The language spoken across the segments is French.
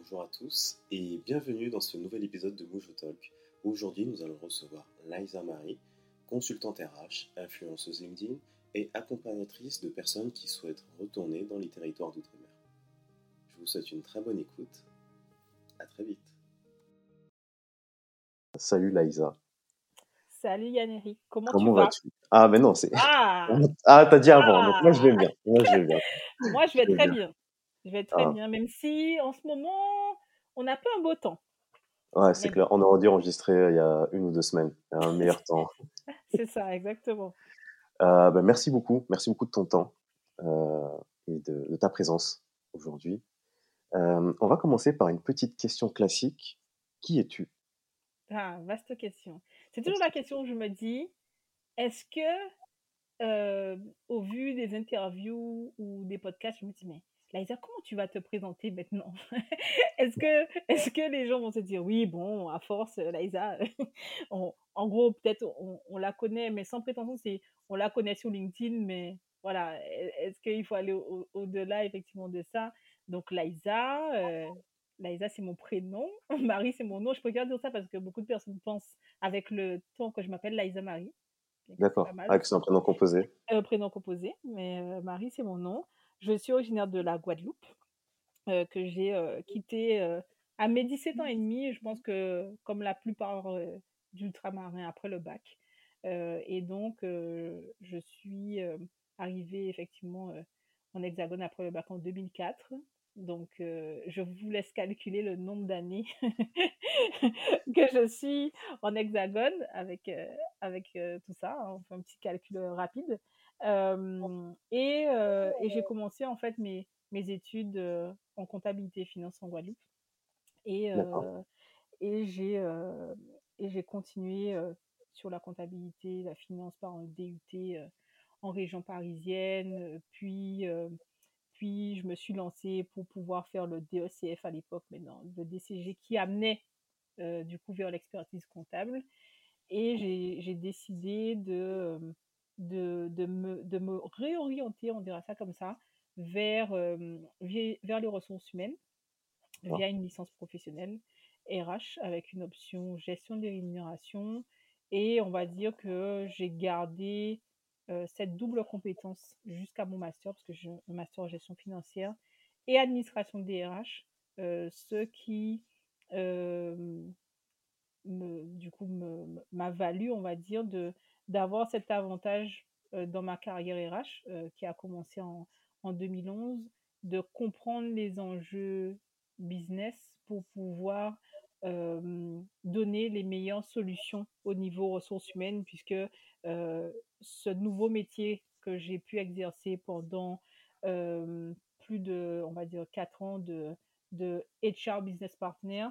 Bonjour à tous et bienvenue dans ce nouvel épisode de Moujo Talk. Aujourd'hui, nous allons recevoir Liza Marie, consultante RH, influenceuse LinkedIn et accompagnatrice de personnes qui souhaitent retourner dans les territoires d'outre-mer. Je vous souhaite une très bonne écoute. À très vite. Salut Liza. Salut Yann-Éric, comment, Comment tu vas? Ah, mais non, c'est. Ah, Ah, t'as dit avant, donc moi je vais ah bien. Moi je vais bien. Moi, je vais Je vais très bien. bien. Je vais très Ah, bien, même si en ce moment, on a peu un beau temps. ouais, c'est clair. On aurait dû enregistrer euh, il y a une ou deux semaines. Il y a un meilleur temps. c'est ça, exactement. Euh, bah, merci beaucoup. Merci beaucoup de ton temps euh, et de, de ta présence aujourd'hui. Euh, on va commencer par une petite question classique. Qui es-tu? Ah, vaste question. C'est toujours la question où je me dis, est-ce que, au vu des interviews ou des podcasts, je me dis, mais Liza, comment tu vas te présenter maintenant? Est-ce que, est-ce que les gens vont se dire, oui, bon, à force, Liza, on- en gros, peut-être on, on la connaît, mais sans prétention, c'est on la connaît sur LinkedIn, mais voilà, est-ce qu'il faut aller au- au-delà effectivement de ça? Donc, Liza, euh, Liza, c'est mon prénom, Marie, c'est mon nom. Je préfère dire ça parce que beaucoup de personnes pensent avec le temps que je m'appelle Liza Marie, D'accord. Ah, c'est un prénom composé. Euh, prénom composé, mais euh, Marie, c'est mon nom. Je suis originaire de la Guadeloupe, euh, que j'ai euh, quitté euh, à mes 17 ans et demi. Je pense que, comme la plupart d'ultramarins après le bac. Et donc, je suis arrivée effectivement en Hexagone après le bac en 2004. Donc, euh, je vous laisse calculer le nombre d'années que je suis en Hexagone avec, euh, avec euh, tout ça. hein. On fait un petit calcul rapide. Et et j'ai commencé en fait mes, mes études en comptabilité et finance en Guadeloupe. Et, et j'ai et j'ai continué euh, sur la comptabilité, la finance par un DUT euh, en région parisienne. Puis, euh, puis je me suis lancée pour pouvoir faire le DECF à l'époque, maintenant le DCG qui amenait du coup vers l'expertise comptable. Et j'ai j'ai décidé de, de, de me, de me réorienter, on dira ça comme ça, vers, euh, vers les ressources humaines via une licence professionnelle RH avec une option gestion des rémunérations. Et on va dire que j'ai gardé euh, cette double compétence jusqu'à mon master, parce que j'ai un master en gestion financière et administration des RH, euh, ce qui me, du coup m'a valu, on va dire, de d'avoir cet avantage dans ma carrière RH qui a commencé en, en 2011, de comprendre les enjeux business pour pouvoir donner les meilleures solutions au niveau ressources humaines, puisque ce nouveau métier que j'ai pu exercer pendant plus de, on va dire, quatre ans de, de HR Business Partner,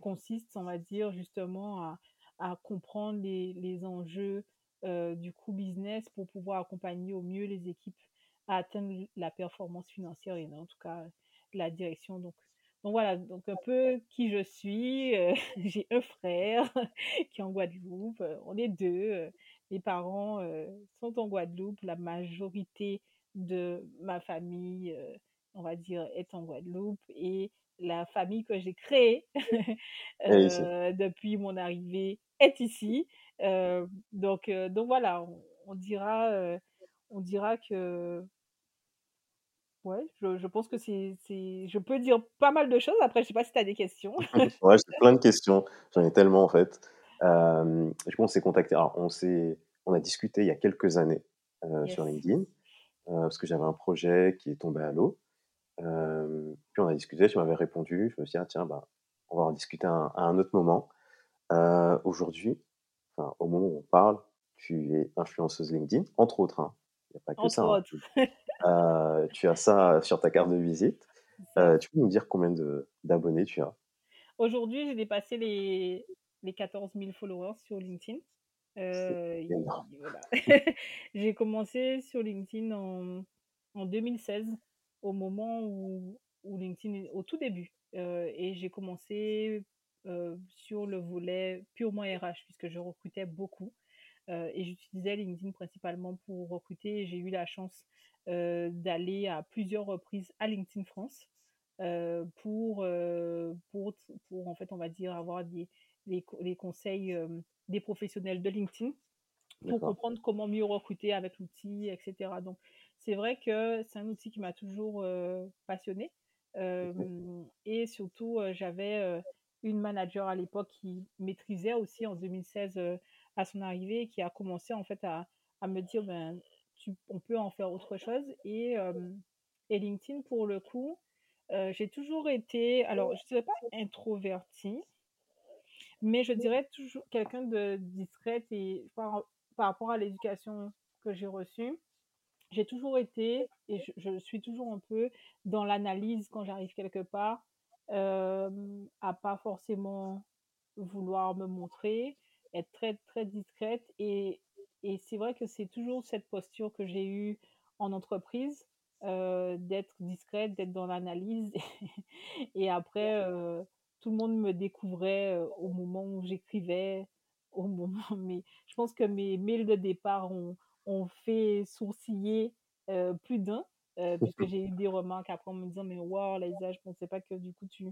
consiste, on va dire, justement à, à comprendre les, les enjeux euh, du coût business pour pouvoir accompagner au mieux les équipes à atteindre la performance financière et en tout cas la direction. Donc, donc voilà, donc un peu qui je suis. Euh, J'ai un frère qui est en Guadeloupe, euh, on est deux. mes parents euh, sont en Guadeloupe, la majorité de ma famille, euh, on va dire, est en Guadeloupe et la famille que j'ai créée depuis mon arrivée est ici. Euh, donc, euh, donc voilà, on, on dira, euh, on dira que, ouais, je, je pense que c'est, c'est, je peux dire pas mal de choses. Après, je sais pas si tu as des questions. Ouais, j'ai plein de questions. J'en ai tellement en fait. Euh, du coup, on s'est contacté. Alors, on s'est, on a discuté il y a quelques années euh, sur Yes. LinkedIn euh, parce que j'avais un projet qui est tombé à l'eau. Euh, puis on a discuté, tu m'avais répondu. Je me suis dit, ah, tiens, bah, on va en discuter à un, à un autre moment. Euh, Aujourd'hui, enfin, au moment où on parle, tu es influenceuse LinkedIn, entre autres. hein. Il n'y a pas que Entre ça. hein. autres. Euh, tu as ça sur ta carte de visite. Euh, tu peux nous dire combien d'abonnés tu as? Aujourd'hui, j'ai dépassé les, les 14 000 followers sur LinkedIn. Euh, voilà. j'ai commencé sur LinkedIn en, en 2016, au moment où, où LinkedIn, au tout début. Et j'ai commencé euh, sur le volet purement RH, puisque je recrutais beaucoup. Euh, et j'utilisais LinkedIn principalement pour recruter. J'ai eu la chance euh, d'aller à plusieurs reprises à LinkedIn France pour, pour, pour, en fait, on va dire, avoir des, les, conseils des professionnels de LinkedIn pour comprendre comment mieux recruter avec l'outil, etc. Donc, c'est vrai que c'est un outil qui m'a toujours passionné. et surtout, j'avais une manager à l'époque qui maîtrisait aussi en 2016 à son arrivée qui a commencé en fait à, à me dire ben, tu, on peut en faire autre chose. Et, et LinkedIn, pour le coup, j'ai toujours été, alors je ne dirais pas introvertie, mais je dirais toujours quelqu'un de discrète et par, par rapport à l'éducation que j'ai reçue, j'ai toujours été, et je, suis toujours un peu dans l'analyse quand j'arrive quelque part, euh, à pas forcément vouloir me montrer, être très très discrète. Et, et c'est vrai que c'est toujours cette posture que j'ai eue en entreprise, euh, d'être discrète, d'être dans l'analyse. et après, euh, tout le monde me découvrait au moment où j'écrivais, au moment. Mais je pense que mes mails de départ ont, ont fait sourciller plus d'un, euh, puisque j'ai eu des remarques après en me disant Mais wow, Laïsa, je pensais pas que du coup tu,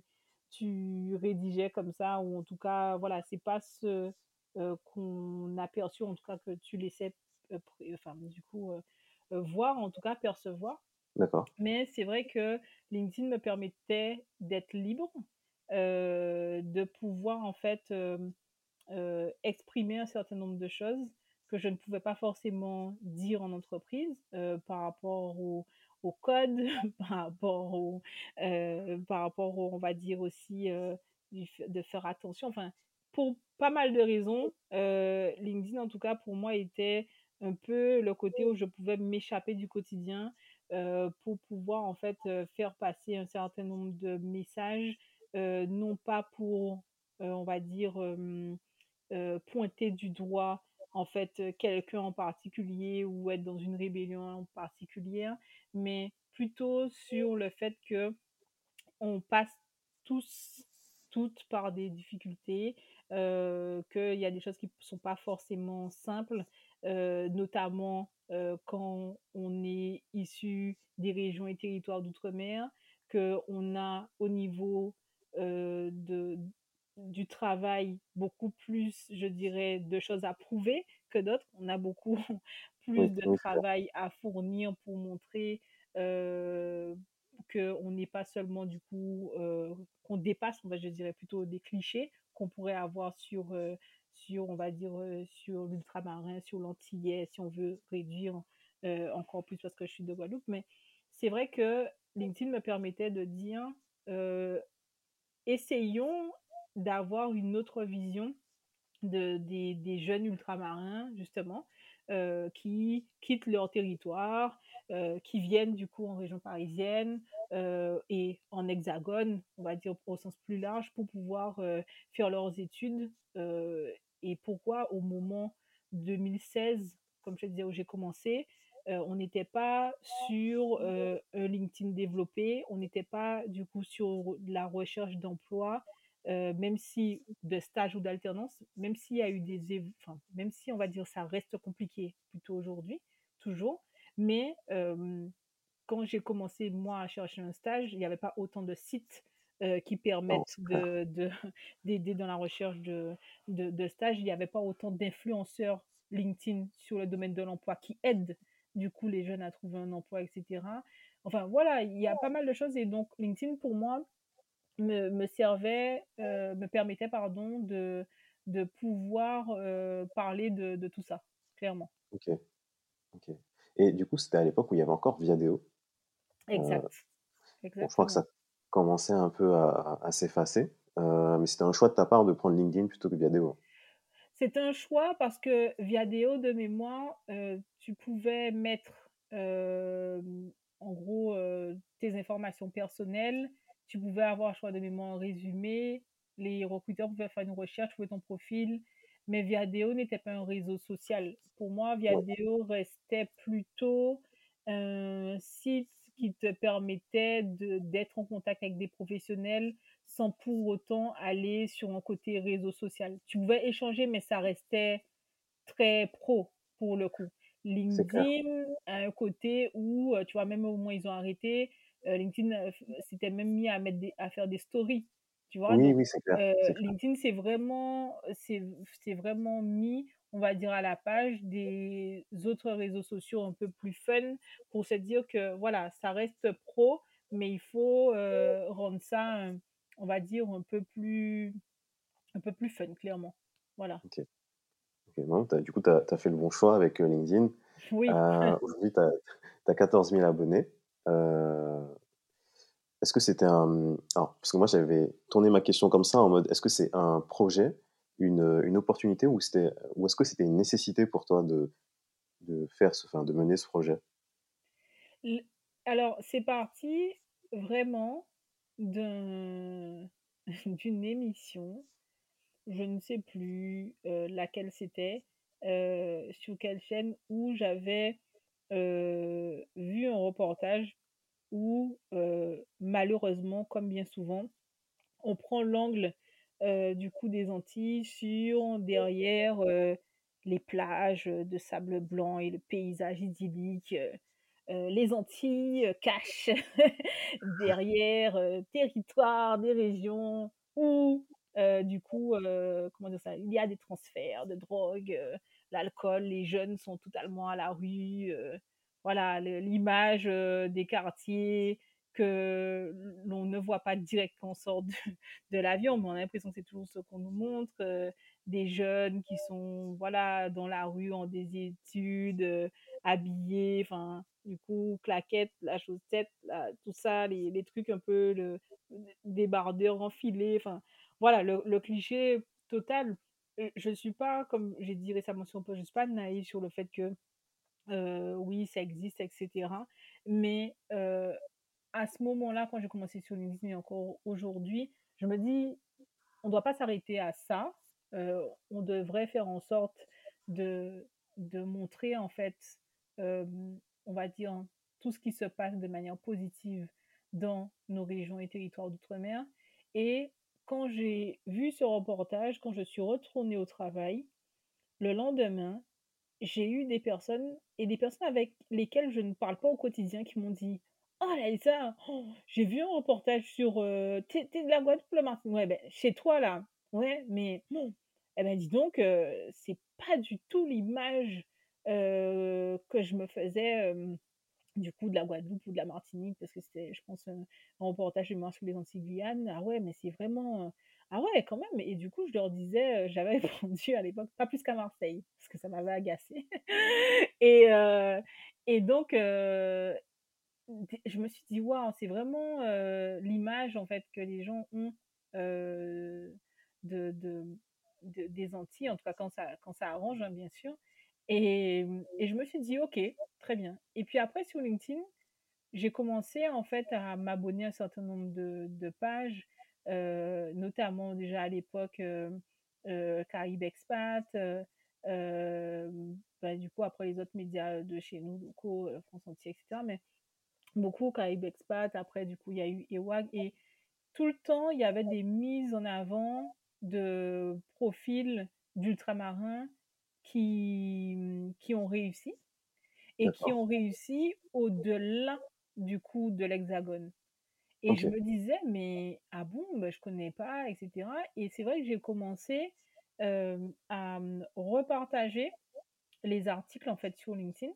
tu rédigeais comme ça, ou en tout cas, voilà, c'est pas ce qu'on a perçu, en tout cas que tu laissais, enfin, du coup, voir, en tout cas, percevoir. D'accord. Mais c'est vrai que LinkedIn me permettait d'être libre, de pouvoir en fait exprimer un certain nombre de choses que je ne pouvais pas forcément dire en entreprise par rapport au, au code, par rapport au, par rapport au, on va dire aussi de faire attention. Enfin, pour pas mal de raisons, LinkedIn en tout cas pour moi était un peu le côté où je pouvais m'échapper du quotidien pour pouvoir en fait faire passer un certain nombre de messages euh, non pas pour, euh, on va dire, euh, pointer du doigt en fait quelqu'un en particulier ou être dans une rébellion en particulière, mais plutôt sur le fait que on passe tous toutes par des difficultés, qu'il y a des choses qui ne sont pas forcément simples, notamment quand on est issu des régions et territoires d'outre-mer, qu'on a au niveau euh, de, du travail beaucoup plus, je dirais, de choses à prouver que d'autres. On a beaucoup plus de travail à fournir pour montrer euh, qu'on n'est pas seulement du coup, euh, qu'on dépasse, on va, je dirais plutôt des clichés qu'on pourrait avoir sur, euh, sur, on va dire, sur l'ultramarin, sur l'antillais, si on veut réduire encore plus parce que je suis de Guadeloupe. Mais c'est vrai que LinkedIn me permettait de dire essayons d'avoir une autre vision de, des, jeunes ultramarins, justement, euh, qui quittent leur territoire, euh, qui viennent du coup en région parisienne euh, et en hexagone, on va dire au sens plus large, pour pouvoir faire leurs études. et pourquoi au moment 2016, comme je disais où j'ai commencé, on n'était pas sur un LinkedIn développé, on n'était pas du coup sur la recherche d'emploi, même si de stage ou d'alternance, même s'il y a eu des, enfin, même si on va dire ça reste compliqué plutôt aujourd'hui, toujours, mais quand j'ai commencé moi à chercher un stage, il n'y avait pas autant de sites qui permettent de, d'aider dans la recherche de, de, de stage. Il n'y avait pas autant d'influenceurs LinkedIn sur le domaine de l'emploi qui aident du coup les jeunes à trouver un emploi, etc. Enfin voilà, il y a pas mal de choses et donc LinkedIn pour moi me, me servait, euh, me permettait pardon de, de pouvoir euh, parler de, de, tout ça, clairement. Ok, ok. Et du coup c'était à l'époque où il y avait encore Viadeo. Exact. Euh, je crois que ça commençait un peu à, à s'effacer, mais c'était un choix de ta part de prendre LinkedIn plutôt que Viadeo. C'est un choix parce que Viadeo de mémoire, euh, tu pouvais mettre euh, en gros euh, tes informations personnelles, tu pouvais avoir un choix de mémoire résumé, les recruteurs pouvaient faire une recherche, trouver ton profil, mais Viadeo n'était pas un réseau social. Pour moi, Viadeo restait plutôt un site qui te permettait d'être en contact avec des professionnels sans pour autant aller sur un côté réseau social. Tu pouvais échanger, mais ça restait très pro pour le coup. LinkedIn a un côté où, euh, tu vois, même au moment où ils ont arrêté, LinkedIn s'était même mis à mettre à faire des stories, tu vois? Oui, Donc oui, c'est clair, clair. LinkedIn, c'est vraiment c'est vraiment mis, on va dire, à la page des autres réseaux sociaux un peu plus fun pour se dire que voilà, ça reste pro, mais il faut, rendre ça, on va dire, un peu plus un peu plus fun, clairement. Voilà. OK. OK, non, tu du coup, tu as fait le bon choix avec, LinkedIn. Oui. Aujourd'hui, tu as 14 000 abonnés. Heu, est-ce que c'était un, alors parce que moi, j'avais tourné ma question comme ça en mode: «Est-ce que c'est un projet, une, une opportunité ou c'était ou est-ce que c'était une nécessité pour toi de de faire de mener ce projet?» Alors, c'est parti vraiment d'un d'une émission, je ne sais plus, heu, laquelle c'était, heu, sur quelle chaîne où j'avais, vu un reportage où, heu, malheureusement, comme bien souvent, on prend l'angle, du coup des Antilles sur derrière, les plages, de sable blanc et le paysage idyllique, les Antilles, cachent derrière, heu, territoire des régions où, du coup, comment dire ça? Il y a des transferts de drogue, l'alcool, les jeunes sont totalement à la rue, voilà l'image, des quartiers que l'on ne voit pas direct quand on sort de de l'avion, mais on a l'impression que c'est toujours ce qu'on nous montre, des jeunes qui sont, voilà, dans la rue en heu, habillés, enfin, du coup, claquettes, la chaussette, tout ça, les les trucs un peu le débardeur enfilé, enfin, voilà, le le cliché total. Je suis pas, comme j'ai dit récemment sur post, je suis pas naïve sur le fait que, heu, oui, ça existe et cetera, mais heu, à ce moment-là, quand j'ai commencé sur LinkedIn et encore aujourd'hui, je me dis: «On doit pas s'arrêter à ça», heu, on devrait faire en sorte de de montrer, en fait, on va dire, tout ce qui se passe de manière positive dans nos régions et territoires d'outre-mer et quand j'ai vu ce reportage, quand je suis retournée au travail, le lendemain, j'ai eu des personnes et des personnes avec lesquelles je ne parle pas au quotidien qui m'ont dit: «Oh Laïssa, j'ai vu un reportage sur, heu, tu es tu es de la Guadeloupe Martinique?» «Ouais, beh, chez toi là». «Ouais, mais eh ben, dis donc, heu, c'est pas du tout l'image, heu, que je me faisais, du coup, de la Guadeloupe ou de la Martinique», parce que c'était, je pense, un reportage mémoire sur les Antilles Guyane. «Ah ouais, mais c'est vraiment, heu, ah ouais, quand même» et du coup, je leur disais, heu, j'avais répondu à l'époque: «Pas plus qu'à Marseille», parce que ça m'avait agacée. Et heu et donc je me suis dit: «Waouh, c'est vraiment, l'image, en fait, que les gens ont, de de des Antilles», en tout cas quand ça quand ça arrange, hein, bien sûr et mmh et je me suis dit: «OK, très bien» et puis après sur LinkedIn, j'ai commencé, en fait, à m'abonner à un certain nombre de de pages, notamment déjà à l'époque, hem, heu, Caraïbes Expat, bah, du coup, après les autres médias de chez nous locaux, France Antilles et cetera, mais beaucoup Caraïbes Expat, après du coup, il y a eu EWAG et tout le temps, il y avait des mises en avant de profils d'ultramarins qui, qui ont réussi et qui ont réussi au-delà, du coup, de l'Hexagone et je me disais: «Mais ah bon? Bah, je connais pas et cetera» et c'est vrai que j'ai commencé, à, repartager les articles, en fait, sur LinkedIn,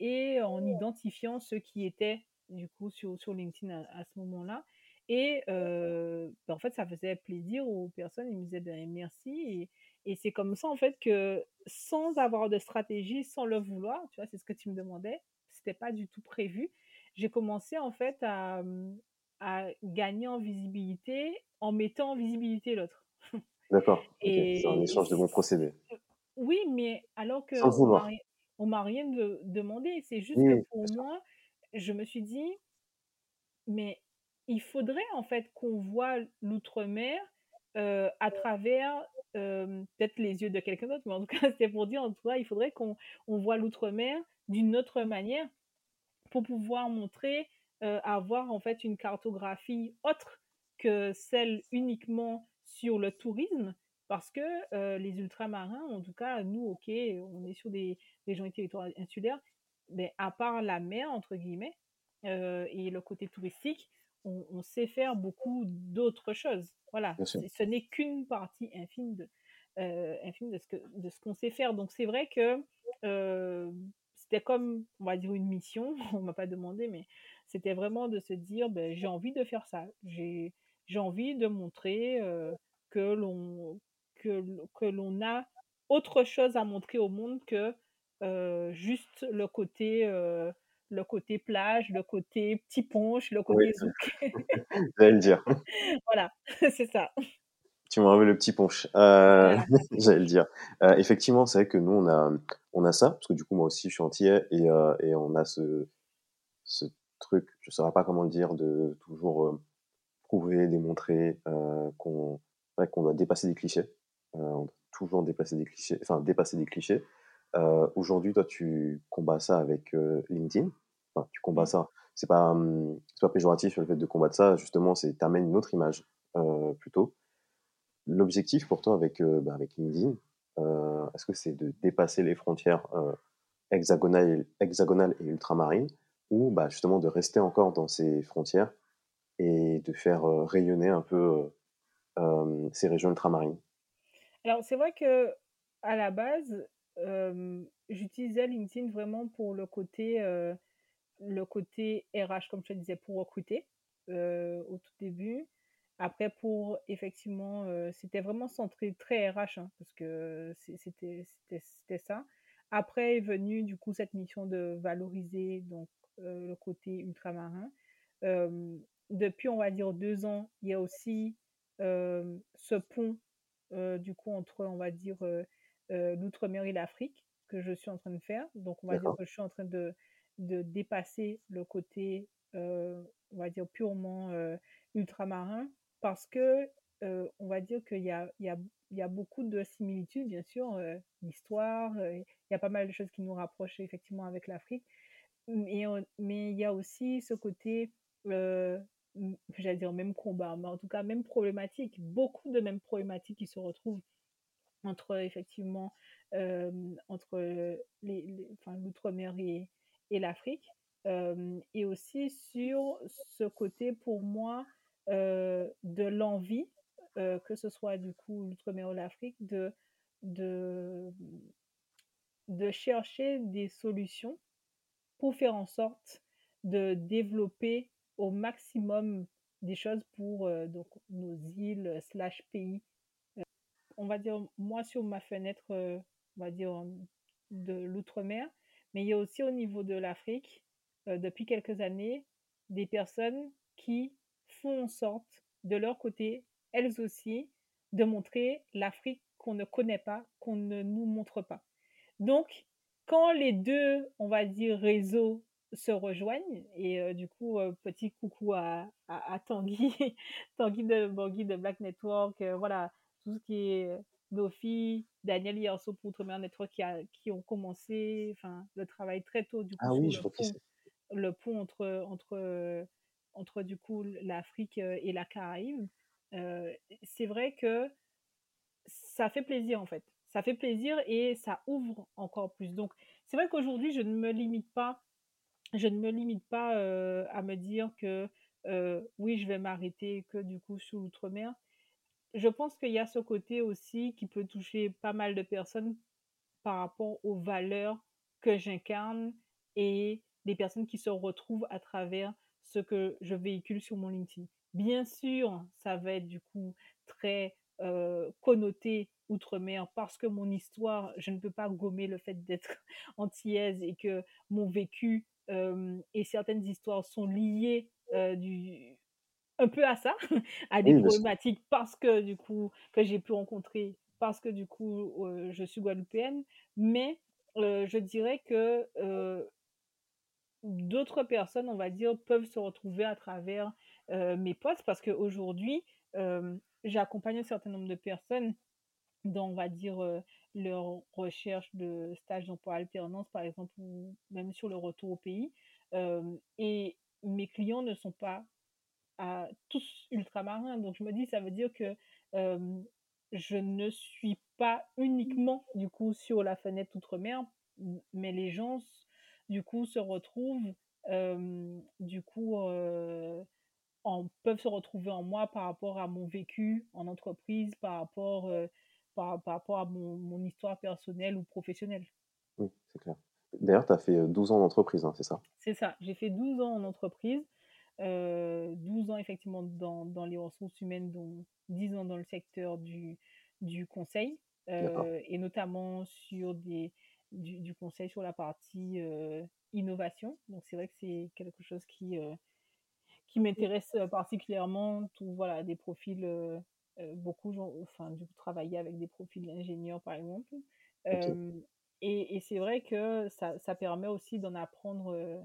et en identifiant ceux qui étaient, du coup, sur sur LinkedIn à à ce moment-là et bah, en fait, ça faisait plaisir aux personnes. Ils me disaient: «Ben, merci» et et c'est comme ça, en fait, que sans avoir de stratégie, sans le vouloir, tu vois? C'est ce que tu me demandais, c'était pas du tout prévu. J'ai commencé, en fait, à, mmh, à gagner en visibilité en mettant en visibilité l'autre D'accord, OK. C'est un échange de bons procédés. oui, mais alors Sans qu'on m'a vouloir. on m'a rien de demandé. C'est juste Oui, que pour moi, je me suis dit: «Mais il faudrait, en fait, qu'on voit l'outre-mer, heu, à travers, peut-être les yeux de quelqu'un d'autre», mais en tout cas, c'était pour dire, en tout cas, il faudrait qu'on on voit l'outre-mer d'une autre manière pour pouvoir montrer, avoir, en fait, une cartographie autre que celle uniquement sur le tourisme. Parce que, les ultramarins, en tout cas, nous, OK, on est sur des régions et territoires insulaires, mais à part «la mer» entre guillemets, et le côté touristique, on, sait faire beaucoup d'autres choses. Voilà, ce n'est qu'une partie infime de, infime de ce que de ce qu'on sait faire. Donc c'est vrai que c'était comme, on va dire, une mission. On m'a pas demandé, mais c'était vraiment de se dire, ben, j'ai envie de faire ça. J'ai j'ai envie de montrer que l'on que, que l'on a autre chose à montrer au monde que juste le côté le côté plage, le côté petit ponche, le côté zouk. J'allais le dire. voilà, c'est ça. Tu m'as enlevé le petit punch. Euh, J'allais le dire. Euh, effectivement, c'est vrai que nous, on a, on a ça, parce que du coup, moi aussi, je suis entier, et, euh, et on a ce, ce truc, je ne saurais pas comment le dire, de toujours euh, prouver, démontrer qu'on qu'on doit dépasser des clichés. On doit toujours dépasser des clichés, enfin, dépasser des clichés. Aujourd'hui, toi, tu combats ça avec LinkedIn? Tu combats ça. C'est pas, c'est pas péjoratif le fait de combattre ça. Justement, c'est t'amènes une autre image plutôt l'objectif pour toi avec, bah, avec LinkedIn, est-ce que c'est de dépasser les frontières hexagonales, hexagonales et ultramarines ou bah, justement de rester encore dans ces frontières et de faire rayonner un peu ces régions ultramarines? Alors c'est vrai que à la base, j'utilisais LinkedIn vraiment pour le côté, le côté RH, comme je te disais, pour recruter au tout début. Après, pour effectivement, euh, c'était vraiment centré très RH, hein, parce que c'était ça. Après est venue du coup cette mission de valoriser donc euh, le côté ultramarin. Euh, depuis, on va dire deux ans, il y a aussi ce pont du coup entre, on va dire, l'outre-mer et l'Afrique que je suis en train de faire. Donc, on va dire que je suis en train de, de dépasser le côté, on va dire, purement ultramarin parce que on va dire qu'il y a, il y, a, il y a beaucoup de similitudes, bien sûr, l'histoire, il y a pas mal de choses qui nous rapprochent effectivement avec l'Afrique, mais, mais il y a aussi ce côté, j'allais dire même combat, mais en tout cas même problématique, beaucoup de mêmes problématiques qui se retrouvent entre effectivement entre les, enfin, l'outre-mer et, et l'Afrique, et aussi sur ce côté pour moi euh, de l'envie, euh, que ce soit du coup l'outre-mer ou l'Afrique, de, de, de chercher des solutions pour faire en sorte de développer au maximum des choses pour euh, donc, nos îles slash pays. on va dire, moi sur ma fenêtre, on va dire, de l'outre-mer, mais il y a aussi au niveau de l'Afrique, depuis quelques années, des personnes qui font en sorte, de leur côté, elles aussi, de montrer l'Afrique qu'on ne connaît pas, qu'on ne nous montre pas. Donc, quand les deux, on va dire, réseaux se rejoignent, et euh, du coup, euh, petit coucou à, à, Tanguy, Tanguy de Black Network, euh, voilà, tout ce qui est Nofi, Daniel Yerso pour Outre-mer Network qui, a, qui ont commencé enfin, le travail très tôt, du coup, ah oui, le, pont, le pont entre, entre entre du coup l'Afrique euh, et la Caraïbe, euh, c'est vrai que ça fait plaisir en fait. Ça fait plaisir et ça ouvre encore plus. Donc c'est vrai qu'aujourd'hui je ne me limite pas, je ne me limite pas euh, à me dire que oui je vais m'arrêter que du coup sous l'outre-mer. Je pense qu'il y a ce côté aussi qui peut toucher pas mal de personnes par rapport aux valeurs que j'incarne et des personnes qui se retrouvent à travers ce que je véhicule sur mon LinkedIn. Bien sûr, ça va être du coup très euh, connoté outre-mer parce que mon histoire, je ne peux pas gommer le fait d'être antillaise et que mon vécu euh, et certaines histoires sont liées euh, du, un peu à ça, à des problématiques parce que du coup que j'ai pu rencontrer, parce que du coup je suis guadeloupéenne, mais je dirais que d'autres personnes, on va dire, peuvent se retrouver à travers mes posts parce qu'aujourd'hui, j'accompagne un certain nombre de personnes dans, on va dire, leur recherche de stage d'emploi alternance, par exemple, ou même sur le retour au pays. et mes clients ne sont pas à, tous ultramarins. Donc, je me dis, ça veut dire que je ne suis pas uniquement, du coup, sur la fenêtre outre-mer, mais les gens du coup, se retrouvent du pour, en, peuvent se retrouver en moi par rapport à mon vécu en entreprise, par rapport, par, par, rapport à mon, mon, histoire personnelle ou professionnelle. Oui, c'est clair. D'ailleurs, tu as fait 12 ans d'entreprise, hein, c'est ça? C'est ça. J'ai fait 12 ans en entreprise. 12 ans effectivement dans, dans, les ressources humaines, dont 10 ans dans le secteur du, du conseil, et notamment sur des, du, du, conseil sur la partie innovation. Donc c'est vrai que c'est quelque chose qui, qui m'intéresse particulièrement. Tout, voilà, des profils, beaucoup, enfin, du coup, travailler avec des profils d'ingénieurs par exemple. et, et c'est vrai que ça, ça permet aussi d'en apprendre euh,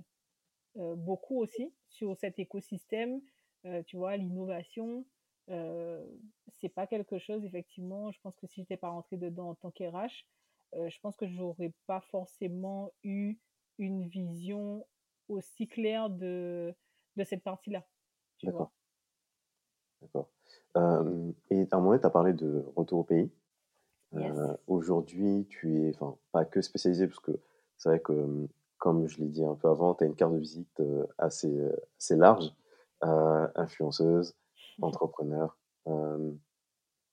beaucoup aussi sur cet écosystème. Euh, tu vois, l'innovation, euh, c'est pas quelque chose, effectivement, je pense que si j'étais pas rentrée dedans en tant qu'RH, je pense que j'aurais pas forcément eu une vision aussi claire de, de cette partie-là. D'accord. D'accord. et à un moment, tu as parlé de retour au pays. Aujourd'hui, tu es, enfin, pas que spécialisé, parce que c'est vrai que comme je l'ai dit un peu avant, tu as une carte de visite euh, assez, euh, assez large. Euh, influenceuse, mmh. entrepreneur,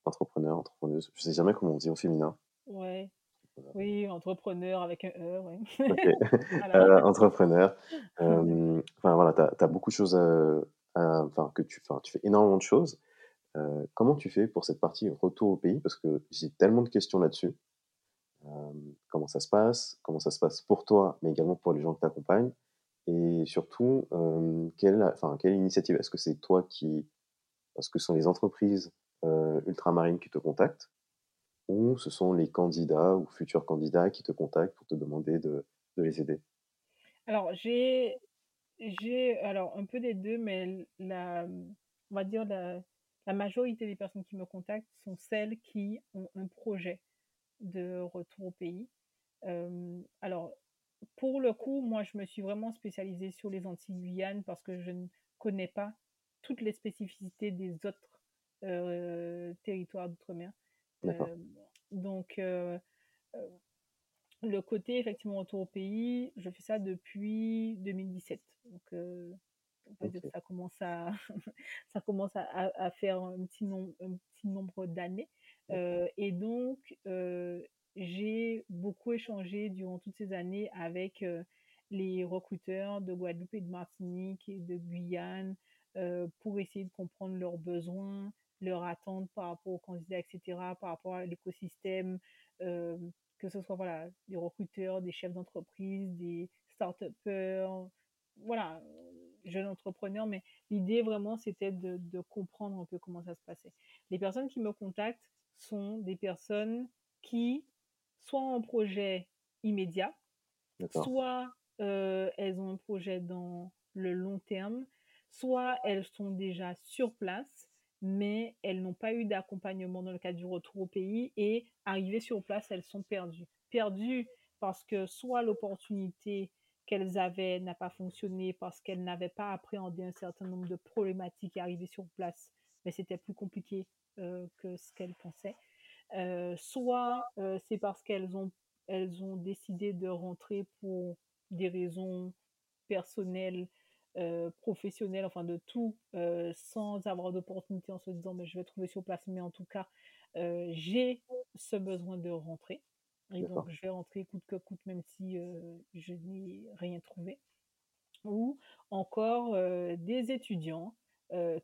entrepreneur, entrepreneuse. Je sais jamais comment on dit au féminin. Ouais. Oui, entrepreneur avec un E, ouais. entrepreneur. enfin voilà, tu as, beaucoup de choses enfin, que tu, tu fais énormément de choses. comment tu fais pour cette partie retour au pays? Parce que j'ai tellement de questions là-dessus. Comment ça se passe, comment ça se passe pour toi, mais également pour les gens qui t'accompagnent, et surtout, quelle, enfin, quelle initiative Est-ce que c'est toi qui, parce que ce sont les entreprises ultramarines qui te contactent, ou ce sont les candidats ou futurs candidats qui te contactent pour te demander de, les aider? Alors, j'ai, un peu des deux, mais on va dire la majorité des personnes qui me contactent sont celles qui ont un projet de retour au pays. Euh, alors, pour le coup, moi, je me suis vraiment spécialisée sur les Antilles-Guyane parce que je ne connais pas toutes les spécificités des autres euh, territoires d'outre-mer. Euh, donc, le côté effectivement retour au pays, je fais ça depuis 2017. Donc, on peut dire que ça commence à, ça commence à, faire un petit, un petit nombre d'années. Et donc, j'ai beaucoup échangé durant toutes ces années avec les recruteurs de Guadeloupe et de Martinique et de Guyane pour essayer de comprendre leurs besoins, leurs attentes par rapport aux candidats, etc., par rapport à l'écosystème, que ce soit voilà, des recruteurs, des chefs d'entreprise, des start-upers, voilà, jeunes entrepreneurs, mais l'idée vraiment c'était de, comprendre un peu comment ça se passait. Les personnes qui me contactent sont des personnes qui soit ont un projet immédiat, soit euh, elles ont un projet dans le long terme, soit elles sont déjà sur place, mais elles n'ont pas eu d'accompagnement dans le cadre du retour au pays et arrivées sur place, elles sont perdues. Perdues parce que soit l'opportunité qu'elles avaient n'a pas fonctionné parce qu'elles n'avaient pas appréhendé un certain nombre de problématiques arrivées sur place, mais c'était plus compliqué que ce qu'elles pensaient. Euh, soit euh, c'est parce qu'elles ont, elles ont décidé de rentrer pour des raisons personnelles, professionnelles, enfin de tout, sans avoir d'opportunité en se disant mais je vais trouver sur place, mais en tout cas j'ai ce besoin de rentrer. Et donc je vais rentrer coûte que coûte même si je n'ai rien trouvé. Ou encore des étudiants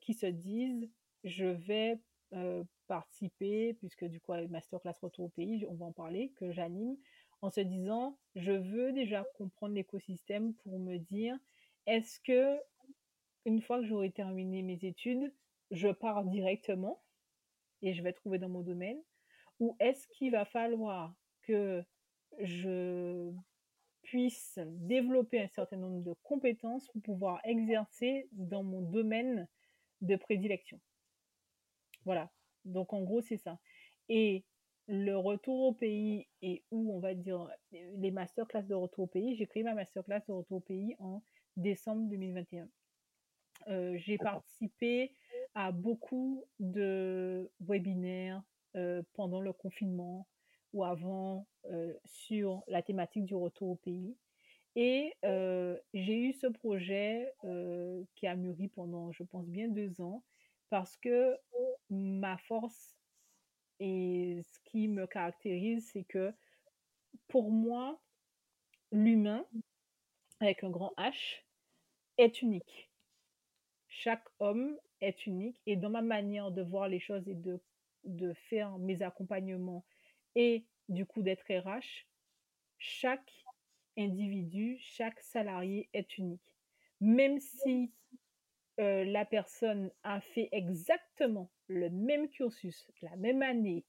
qui se disent je vais participer, puisque du coup, Masterclass Retour au pays, on va en parler, que j'anime, en se disant, je veux déjà comprendre l'écosystème pour me dire, est-ce que, une fois que j'aurai terminé mes études, je pars directement et je vais trouver dans mon domaine, ou est-ce qu'il va falloir que je puisse développer un certain nombre de compétences pour pouvoir exercer dans mon domaine de prédilection? Voilà. Donc en gros, c'est ça. Et le retour au pays et où on va dire les masterclass de retour au pays, j'ai créé ma masterclass de retour au pays en décembre 2021. Euh, j'ai participé à beaucoup de webinaires euh, pendant le confinement ou avant euh, sur la thématique du retour au pays. Et j'ai eu ce projet qui a mûri pendant, je pense, bien deux ans, parce que ma force et ce qui me caractérise, c'est que pour moi, l'humain, avec un grand H, est unique. Chaque homme est unique et dans ma manière de voir les choses et de, de faire mes accompagnements et du coup d'être RH, chaque individu, chaque salarié est unique. Même si euh, la personne a fait exactement le même cursus, la même année,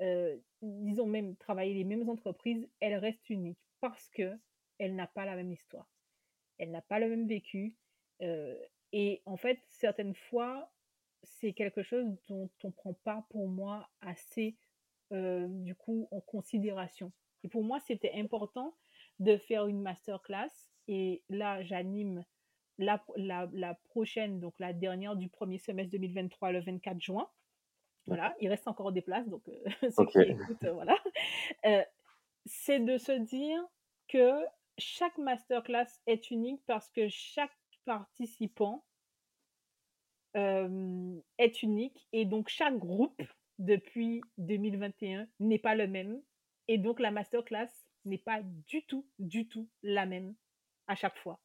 euh, disons même travaillé les mêmes entreprises, elle reste unique parce que elle n'a pas la même histoire, elle n'a pas le même vécu. Euh, et en fait, certaines fois, c'est quelque chose dont on ne prend pas pour moi assez du coup en considération. Et pour moi, c'était important de faire une masterclass. Et là, j'anime la, la, prochaine, donc la dernière du premier semestre 2023, le 24 juin. Voilà, il reste encore des places, donc euh, ceux qui écoutent, euh, voilà. Euh, c'est de se dire que chaque masterclass est unique parce que chaque participant est unique et donc chaque groupe depuis 2021 n'est pas le même et donc la masterclass n'est pas du tout, du tout la même à chaque fois.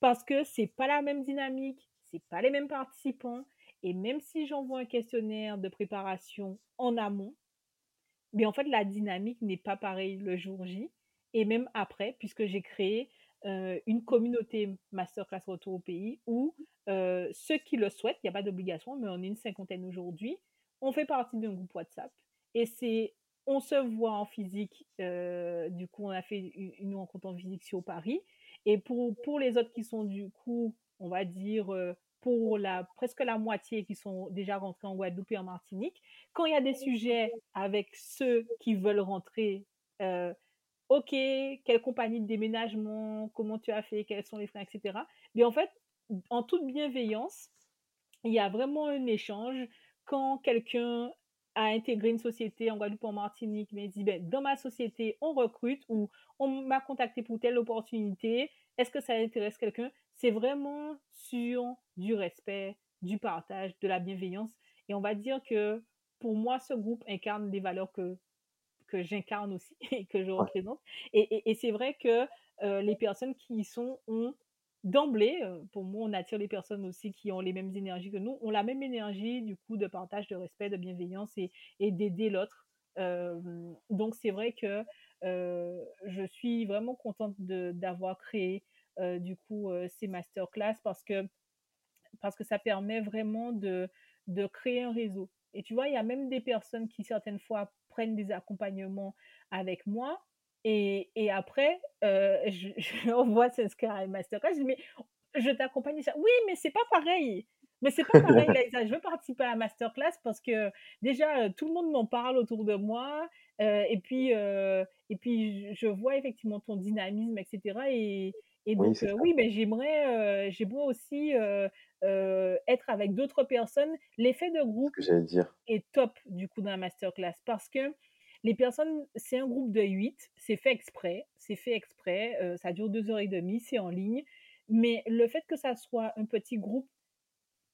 Parce que c'est pas la même dynamique, c'est pas les mêmes participants. Et même si j'envoie un questionnaire de préparation en amont, mais en fait, la dynamique n'est pas pareille le jour J et même après, puisque j'ai créé euh, une communauté masterclass retour au pays où euh, ceux qui le souhaitent, il n'y a pas d'obligation, mais on est une cinquantaine aujourd'hui, on fait partie d'un groupe WhatsApp. Et c'est on se voit en physique. Euh, du coup, on a fait une, rencontre en physique sur Paris. Et pour, pour les autres qui sont du coup, on va dire, euh, pour la, presque la moitié qui sont déjà rentrés en Guadeloupe et en Martinique, quand il y a des sujets avec ceux qui veulent rentrer, euh, ok, quelle compagnie de déménagement, comment tu as fait, quels sont les freins, etc. Mais en fait, en toute bienveillance, il y a vraiment un échange quand quelqu'un à intégrer une société en Guadeloupe, en Martinique, mais dit, ben, dans ma société, on recrute ou on m'a contacté pour telle opportunité, est-ce que ça intéresse quelqu'un? C'est vraiment sur du respect, du partage, de la bienveillance. Et on va dire que pour moi, ce groupe incarne des valeurs que, que j'incarne aussi et que je représente. Et, et, c'est vrai que euh, les personnes qui y sont ont d'emblée, euh, pour moi, on attire les personnes aussi qui ont les mêmes énergies que nous, ont la même énergie du coup de partage, de respect, de bienveillance et, d'aider l'autre. Donc c'est vrai que je suis vraiment contente d'avoir créé du coup ces masterclass parce que parce que ça permet vraiment de, de créer un réseau. Et tu vois, il y a même des personnes qui certaines fois prennent des accompagnements avec moi et, et après, euh, je, je envoie s'inscrire à une masterclass. Je dis, mais je t'accompagne. Oui, mais c'est pas pareil. Mais c'est pas pareil, Laïsa. Je veux participer à la masterclass parce que déjà, euh, tout le monde m'en parle autour de moi. Euh, et, puis, euh, et puis, je vois effectivement ton dynamisme, etc. Et, et donc, oui, oui mais j'aimerais, j'aimerais aussi être avec d'autres personnes. L'effet de groupe est top, du coup, dans la masterclass parce que les personnes, c'est un groupe de 8, c'est fait exprès, c'est fait exprès, euh, ça dure deux heures et demie, c'est en ligne. Mais le fait que ça soit un petit groupe,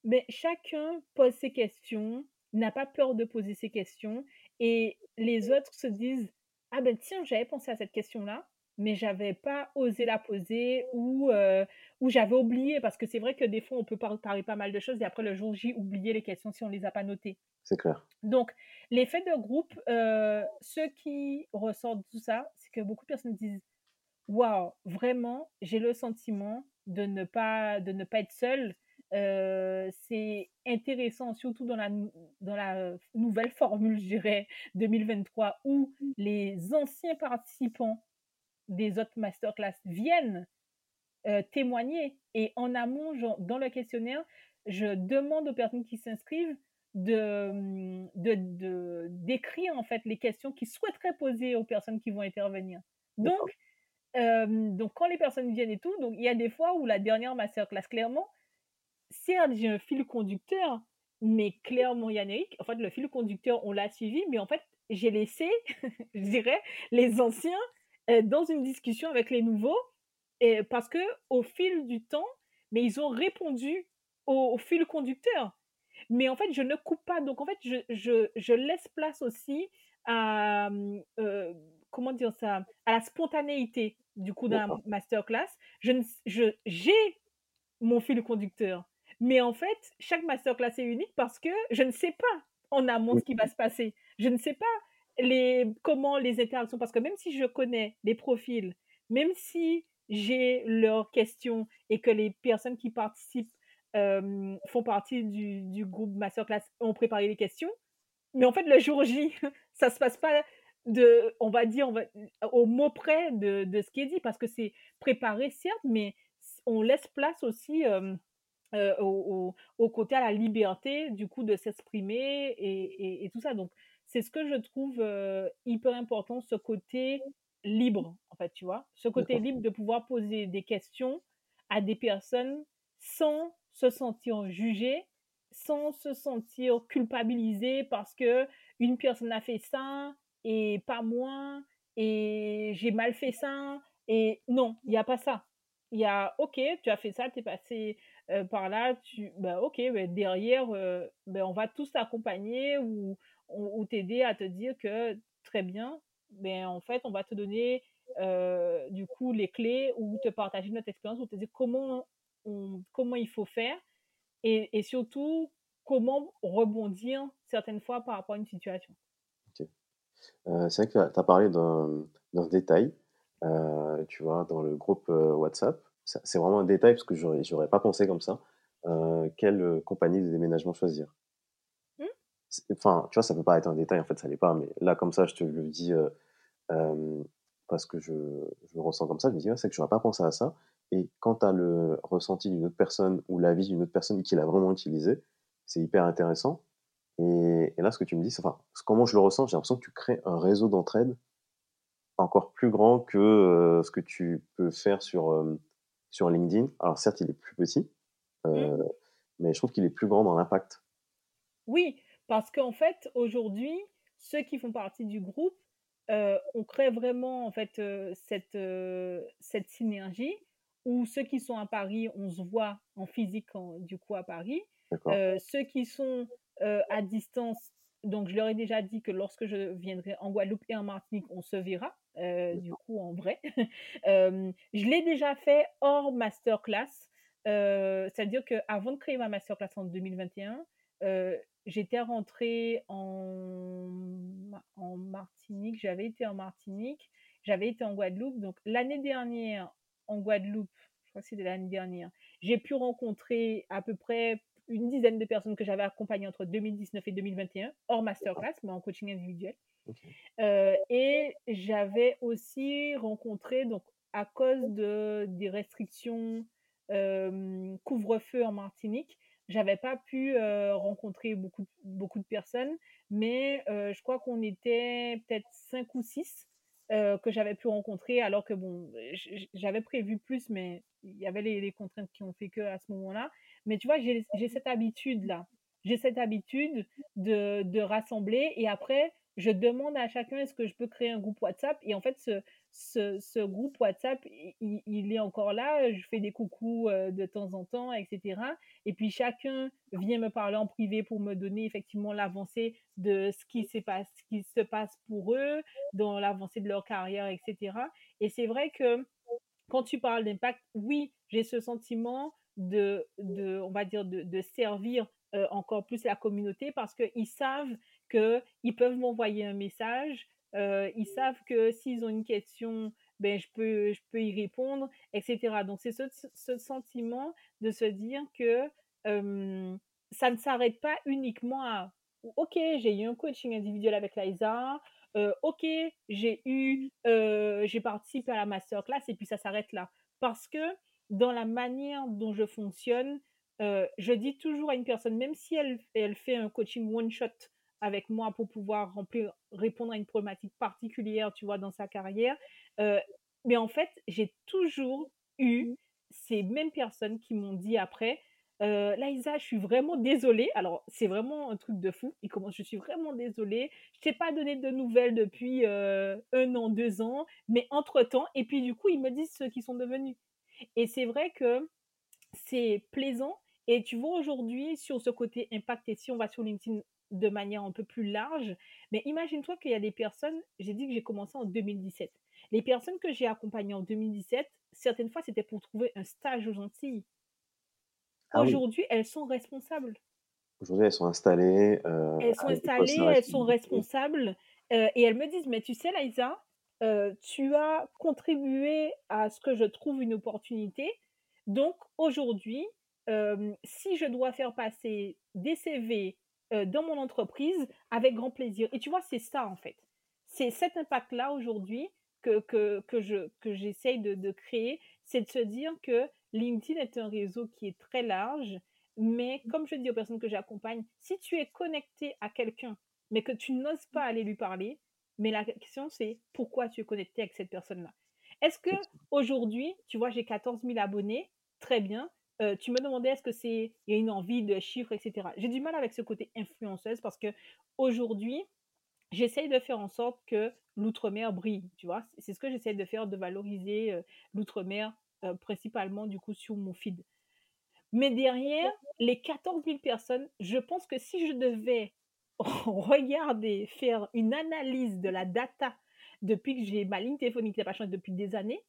mais chacun pose ses questions, n'a pas peur de poser ses questions, et les autres se disent ah ben tiens j'avais pensé à cette question là, mais j'avais pas osé la poser ou euh, ou j'avais oublié parce que c'est vrai que des fois on peut parler pas mal de choses et après le jour J oublier les questions si on les a pas notées. C'est clair. Donc l'effet de groupe, euh, ce qui ressort de tout ça, c'est que beaucoup de personnes disent waouh vraiment j'ai le sentiment de ne pas de ne pas être seule. Euh, c'est intéressant, surtout dans la, dans la nouvelle formule, je dirais, 2023, où les anciens participants des autres masterclass viennent euh, témoigner. Et en amont, dans le questionnaire, je demande aux personnes qui s'inscrivent de, de, d'écrire en fait les questions qu'ils souhaiteraient poser aux personnes qui vont intervenir. Donc, euh, donc quand les personnes viennent et tout, donc il y a des fois où la dernière masterclass, clairement, certes, j'ai un fil conducteur, mais clairement, Yannick, en fait, le fil conducteur, on l'a suivi, mais en fait, j'ai laissé, je dirais, les anciens dans une discussion avec les nouveaux. Et parce que au fil du temps, mais ils ont répondu au, fil conducteur. Mais en fait, je ne coupe pas. Donc, en fait, je, je, je laisse place aussi à, euh, comment dire ça, à la spontanéité du coup d'un masterclass. Je, je, j'ai mon fil conducteur. Mais en fait, chaque masterclass est unique parce que je ne sais pas en amont ce qui va se passer. Je ne sais pas les, comment les interactions, parce que même si je connais les profils, même si j'ai leurs questions et que les personnes qui participent euh, font partie du, du, groupe masterclass ont préparé les questions, mais en fait, le jour J, ça se passe pas de, on va dire, au mot près de, de, ce qui est dit, parce que c'est préparé, certes, mais on laisse place aussi euh, euh, au, au, côté à la liberté, du coup, de s'exprimer et, et, tout ça. Donc, c'est ce que je trouve euh, hyper important, ce côté libre, en fait, tu vois? Ce côté libre de pouvoir poser des questions à des personnes sans se sentir jugé, sans se sentir culpabilisé parce que une personne a fait ça et pas moi et j'ai mal fait ça et non, il n'y a pas ça. Il y a OK, tu as fait ça, tu es passé euh, par là, tu ben OK, ben derrière euh, ben on va tous t'accompagner ou, ou, t'aider à te dire que très bien, ben en fait, on va te donner euh, du coup les clés ou te partager notre expérience ou te dire comment comment il faut faire et, surtout comment rebondir certaines fois par rapport à une situation. Euh, c'est vrai que tu as parlé d'un détail, euh, tu vois, dans le groupe WhatsApp. C'est vraiment un détail parce que j'aurais pas pensé comme ça. quelle compagnie de déménagement choisir? Enfin, tu vois, ça peut pas être un détail, en fait, ça l'est pas, mais là, comme ça, je te le dis parce que je, je, le ressens comme ça. Je me dis, c'est que j'aurais pas pensé à ça. Et quand tu as le ressenti d'une autre personne ou l'avis d'une autre personne qui l'a vraiment utilisé, c'est hyper intéressant. Et, là, ce que tu me dis, enfin, comment je le ressens, j'ai l'impression que tu crées un réseau d'entraide encore plus grand que euh, ce que tu peux faire sur, euh, sur LinkedIn. Alors certes, il est plus petit, euh, mmh. mais je trouve qu'il est plus grand dans l'impact. Oui, parce qu'en fait, aujourd'hui, ceux qui font partie du groupe, on crée vraiment en fait cette, cette synergie où ceux qui sont à Paris, on se voit en physique du coup à Paris. ceux qui sont euh, à distance. Donc, je leur ai déjà dit que lorsque je viendrai en Guadeloupe et en Martinique, on se verra, euh, du coup, en vrai. Euh, je l'ai déjà fait hors masterclass. C'est-à-dire qu'avant de créer ma masterclass en 2021, j'étais rentrée en, en Martinique, j'avais été en Martinique, j'avais été en Guadeloupe. Donc, l'année dernière, en Guadeloupe, je crois que c'était l'année dernière, j'ai pu rencontrer à peu près une dizaine de personnes que j'avais accompagnées entre 2019 et 2021, hors masterclass, mais en coaching individuel. Euh, et j'avais aussi rencontré, donc à cause de, des restrictions euh, couvre-feu en Martinique, j'avais pas pu euh, rencontrer beaucoup, beaucoup de personnes, mais je crois qu'on était peut-être cinq ou six que j'avais pu rencontrer, alors que bon, j'avais prévu plus, mais il y avait les, les, contraintes qui ont fait que à ce moment-là. Mais tu vois, j'ai cette habitude-là. J'ai cette habitude de, de, rassembler et après, je demande à chacun est-ce que je peux créer un groupe WhatsApp? Et en fait, ce, ce, ce groupe WhatsApp, il, il, est encore là. Je fais des coucous euh, de temps en temps, etc. Et puis chacun vient me parler en privé pour me donner effectivement l'avancée de ce qui, ce qui se passe pour eux, dans l'avancée de leur carrière, etc. Et c'est vrai que quand tu parles d'impact, oui, j'ai ce sentiment de, de, on va dire, de, de servir euh, encore plus la communauté parce qu'ils savent qu'ils peuvent m'envoyer un message, euh, ils savent que s'ils ont une question, ben, je, peux, je peux y répondre, etc. Donc, c'est ce, sentiment de se dire que euh, ça ne s'arrête pas uniquement à OK, j'ai eu un coaching individuel avec Liza, OK, j'ai eu, j'ai participé à la masterclass et puis ça s'arrête là. Parce que dans la manière dont je fonctionne, euh, je dis toujours à une personne, même si elle, elle fait un coaching one-shot avec moi pour pouvoir remplir, répondre à une problématique particulière, tu vois, dans sa carrière, euh, mais en fait, j'ai toujours eu ces mêmes personnes qui m'ont dit après, euh, Laïsa, je suis vraiment désolée. Alors, c'est vraiment un truc de fou. Il commence, je suis vraiment désolée. Je t'ai pas donné de nouvelles depuis un an, deux ans, mais entre-temps, et puis du coup, ils me disent ceux qui sont devenus Et c'est vrai que c'est plaisant. Et tu vois aujourd'hui sur ce côté impact, et si on va sur LinkedIn de manière un peu plus large, mais imagine-toi qu'il y a des personnes, j'ai dit que j'ai commencé en 2017. Les personnes que j'ai accompagnées en 2017, certaines fois, c'était pour trouver un stage aux Antilles. Ah aujourd'hui, elles sont responsables. Aujourd'hui, elles sont installées. Euh, elles sont installées, elles sont responsables. Euh, et elles me disent, mais tu sais, Laïsa, euh, tu as contribué à ce que je trouve une opportunité. Donc, aujourd'hui, si je dois faire passer des CV dans mon entreprise, avec grand plaisir. Et tu vois, c'est ça, en fait. C'est cet impact-là aujourd'hui que, que, que, je, que j'essaye de, de créer, c'est de se dire que LinkedIn est un réseau qui est très large, mais comme je dis aux personnes que j'accompagne, si tu es connecté à quelqu'un, mais que tu n'oses pas aller lui parler, mais la question c'est pourquoi tu es connecté avec cette personne-là? Est-ce que aujourd'hui, tu vois, j'ai 14 000 abonnés, très bien. Euh, tu me demandais est-ce que c'est il y a une envie de chiffres, etc. J'ai du mal avec ce côté influenceuse parce que aujourd'hui, j'essaye de faire en sorte que l'outre-mer brille, tu vois? C'est ce que j'essaie de faire, de valoriser euh, l'outre-mer euh, principalement du coup sur mon feed. Mais derrière, les 14 000 personnes, je pense que si je devais regarder, faire une analyse de la data depuis que j'ai ma ligne téléphonique qui n'a pas changé depuis des années,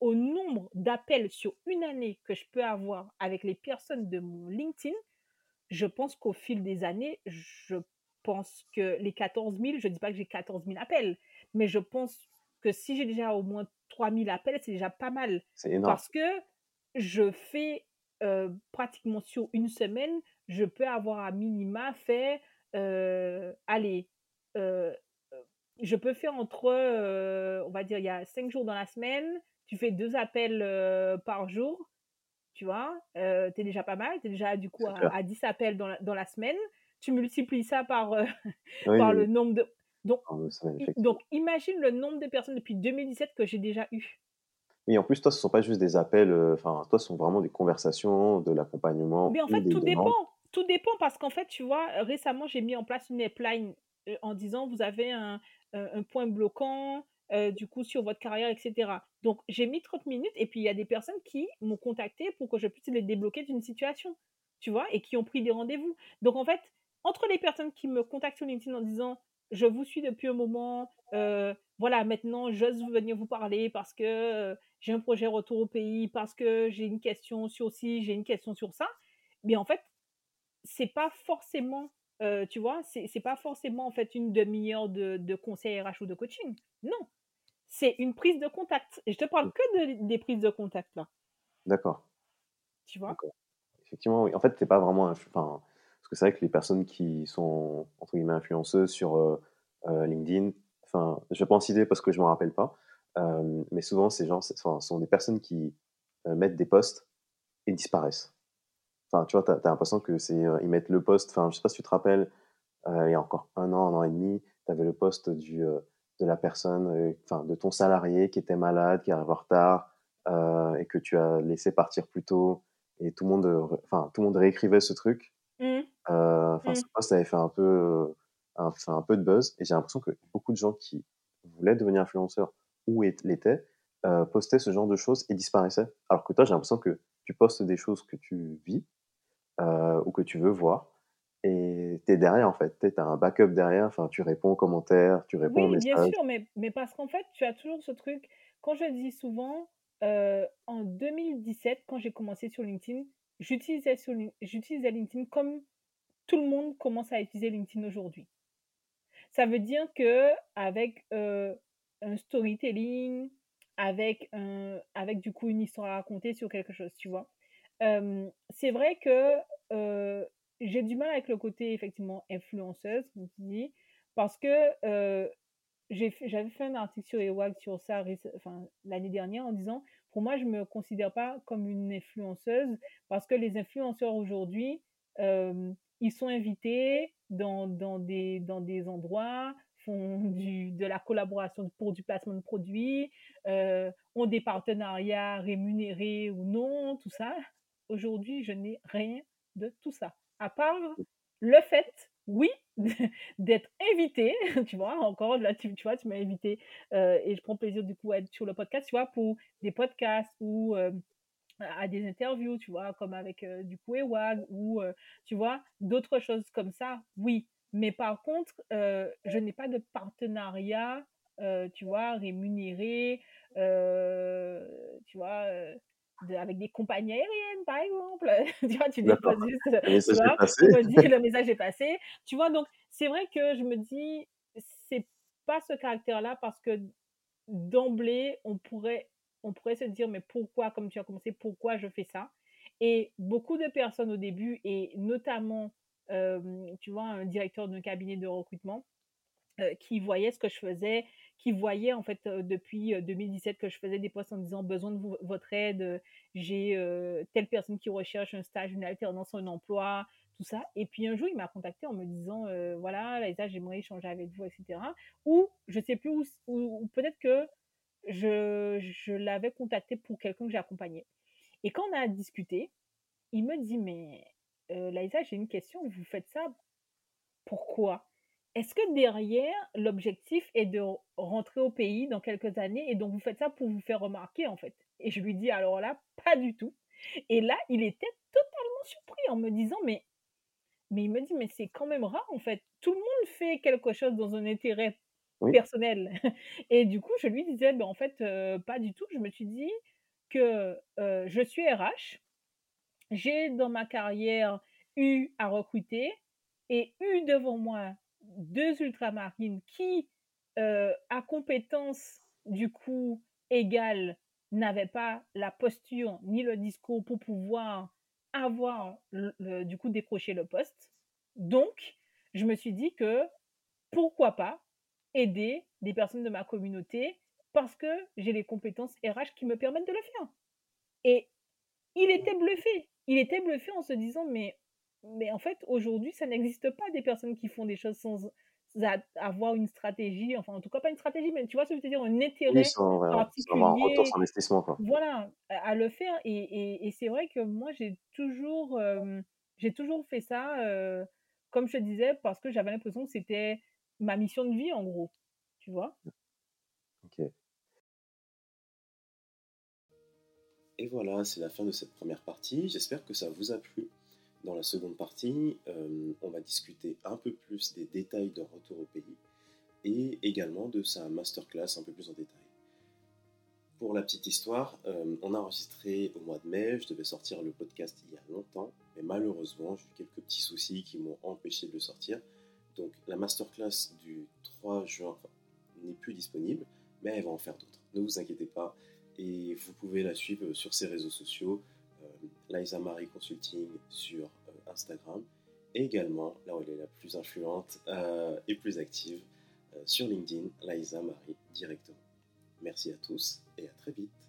au nombre d'appels sur une année que je peux avoir avec les personnes de mon LinkedIn, je pense qu'au fil des années, je pense que les 14 000, je ne dis pas que j'ai 14 000 appels, mais je pense que si j'ai déjà au moins 3 000 appels, c'est déjà pas mal. C'est énorme. Parce que je fais euh, pratiquement sur une semaine, je peux avoir à minima fait, euh, allez, euh, je peux faire entre, on va dire, il y a 5 jours dans la semaine, tu fais deux appels par jour, tu vois, tu es déjà pas mal, tu es déjà du coup à, 10 appels dans la, dans la, semaine, tu multiplies ça par, par le nombre de... Donc, donc, imagine le nombre de personnes depuis 2017 que j'ai déjà eu. Oui, en plus, toi, ce ne sont pas juste des appels, euh, enfin, toi, ce sont vraiment des conversations, de l'accompagnement. Mais en fait, tout dépend. Tout dépend parce qu'en fait, tu vois, récemment, j'ai mis en place une euh, en disant vous avez un, un point bloquant, euh, du coup, sur votre carrière, etc. Donc, j'ai mis 30 minutes et puis il y a des personnes qui m'ont contacté pour que je puisse les débloquer d'une situation, tu vois, et qui ont pris des rendez-vous. Donc, en fait, entre les personnes qui me contactent sur LinkedIn en disant je vous suis depuis un moment, voilà, maintenant, j'ose venir vous parler parce que j'ai un projet retour au pays, parce que j'ai une question sur ci, j'ai une question sur ça. Mais en fait, c'est pas forcément, tu vois, c'est pas forcément en fait une demi-heure de, de conseil RH ou de coaching. Non, c'est une prise de contact. Et je te parle que de, des prises de contact là. D'accord. Tu vois? Effectivement, oui. En fait, t'es pas vraiment. Enfin, parce que c'est vrai que les personnes qui sont entre guillemets influenceuses sur LinkedIn, enfin, je vais pas en citer parce que je m'en rappelle pas, euh, mais souvent ces gens, sont des personnes qui euh, mettent des posts et disparaissent. Enfin, tu vois, tu as, l'impression que c'est euh, ils mettent le post. Enfin, je sais pas si tu te rappelles, il y a encore un an, un an et demi, tu avais le post du de la personne, enfin, de ton salarié qui était malade, qui arrive en retard et que tu as laissé partir plus tôt et tout le monde, enfin, tout le monde réécrivait ce truc. Mmh. Enfin, mmh. ce avait fait un peu un, peu de buzz et j'ai l'impression que beaucoup de gens qui voulaient devenir influenceurs ou l'étaient euh, postaient ce genre de choses et disparaissaient. Alors que toi, j'ai l'impression que tu postes des choses que tu vis euh, ou que tu veux voir et tu es derrière en fait. Tu as un backup derrière, enfin, tu réponds aux commentaires, tu réponds aux messages. Bien sûr, mais, mais parce qu'en fait, tu as toujours ce truc. Quand je dis souvent, euh, en 2017, quand j'ai commencé sur LinkedIn, j'utilisais LinkedIn comme tout le monde commence à utiliser LinkedIn aujourd'hui. Ça veut dire que avec euh, un storytelling, avec, un, avec du coup une histoire à raconter sur quelque chose, tu vois. Euh, c'est vrai que euh, j'ai du mal avec le côté effectivement influenceuse, comme tu dis, parce que j'avais fait un article sur EWAG sur ça enfin, l'année dernière en disant pour moi je ne me considère pas comme une influenceuse parce que les influenceurs aujourd'hui ils sont invités dans, dans, des, dans des endroits, font du, de la collaboration pour du placement de produits, ont des partenariats rémunérés ou non, tout ça. Aujourd'hui, je n'ai rien de tout ça. À part le fait, oui, d'être invité, tu vois, encore là, tu, vois, tu m'as invité euh, et je prends plaisir du coup à être sur le podcast, tu vois, pour des podcasts ou euh, à des interviews, tu vois, comme avec du coup Ewag ou, tu vois, d'autres choses comme ça, oui. Mais par contre, je n'ai pas de partenariat, tu vois, rémunéré, tu vois, avec des compagnies aériennes, par exemple. tu vois, tu déposes juste, le message tu vois, est passé. on me dit le message est passé. Tu vois, donc c'est vrai que je me dis, c'est pas ce caractère-là parce que d'emblée, on pourrait, on pourrait se dire, mais pourquoi, comme tu as commencé, pourquoi je fais ça? Et beaucoup de personnes au début, et notamment, tu vois, un directeur d'un cabinet de recrutement, qui voyait ce que je faisais, qui voyait en fait depuis 2017 que je faisais des postes en disant besoin de votre aide, j'ai telle personne qui recherche un stage, une alternance, un emploi, tout ça. Et puis un jour, il m'a contacté en me disant voilà, Laïsa, j'aimerais échanger avec vous, etc. Ou je sais plus où, ou, peut-être que je, je l'avais contacté pour quelqu'un que j'accompagnais. Et quand on a discuté, il me dit mais euh, Laïsa, j'ai une question, vous faites ça pourquoi? Est-ce que derrière, l'objectif est de rentrer au pays dans quelques années et donc vous faites ça pour vous faire remarquer en fait? Et je lui dis alors là, pas du tout. Et là, il était totalement surpris en me disant mais mais il me dit mais c'est quand même rare en fait. Tout le monde fait quelque chose dans un intérêt personnel. Et du coup, je lui disais ben en fait euh, pas du tout. Je me suis dit que euh, je suis RH. J'ai dans ma carrière eu à recruter et eu devant moi deux ultramarines qui, euh, à compétence du coup égale, n'avaient pas la posture ni le discours pour pouvoir avoir du coup décroché le poste. Donc, je me suis dit que pourquoi pas aider des personnes de ma communauté parce que j'ai les compétences RH qui me permettent de le faire. Et il était bluffé. Il était bluffé en se disant mais mais en fait, aujourd'hui, ça n'existe pas des personnes qui font des choses sans avoir une stratégie, enfin, en tout cas, pas une stratégie, mais tu vois ce que je veux dire, un intérêt oui, particulier. Un retour sur investissement, quoi. Voilà, à, le faire. Et, et, et c'est vrai que moi, j'ai toujours, j'ai toujours fait ça, euh, comme je te disais, parce que j'avais l'impression que c'était ma mission de vie, en gros. Tu vois? Ok. Et voilà, c'est la fin de cette première partie. J'espère que ça vous a plu. Dans la seconde partie, euh, on va discuter un peu plus des détails de retour au pays et également de sa masterclass un peu plus en détail. Pour la petite histoire, euh, on a enregistré au mois de mai, je devais sortir le podcast il y a longtemps, mais malheureusement j'ai eu quelques petits soucis qui m'ont empêché de le sortir. Donc la masterclass du 3 juin n'est plus disponible, mais elle va en faire d'autres. Ne vous inquiétez pas, et vous pouvez la suivre sur ses réseaux sociaux. Liza Marie Consulting sur euh, Instagram et également, là où elle est la plus influente euh, et plus active, euh, sur LinkedIn, Liza Marie directement. Merci à tous et à très vite.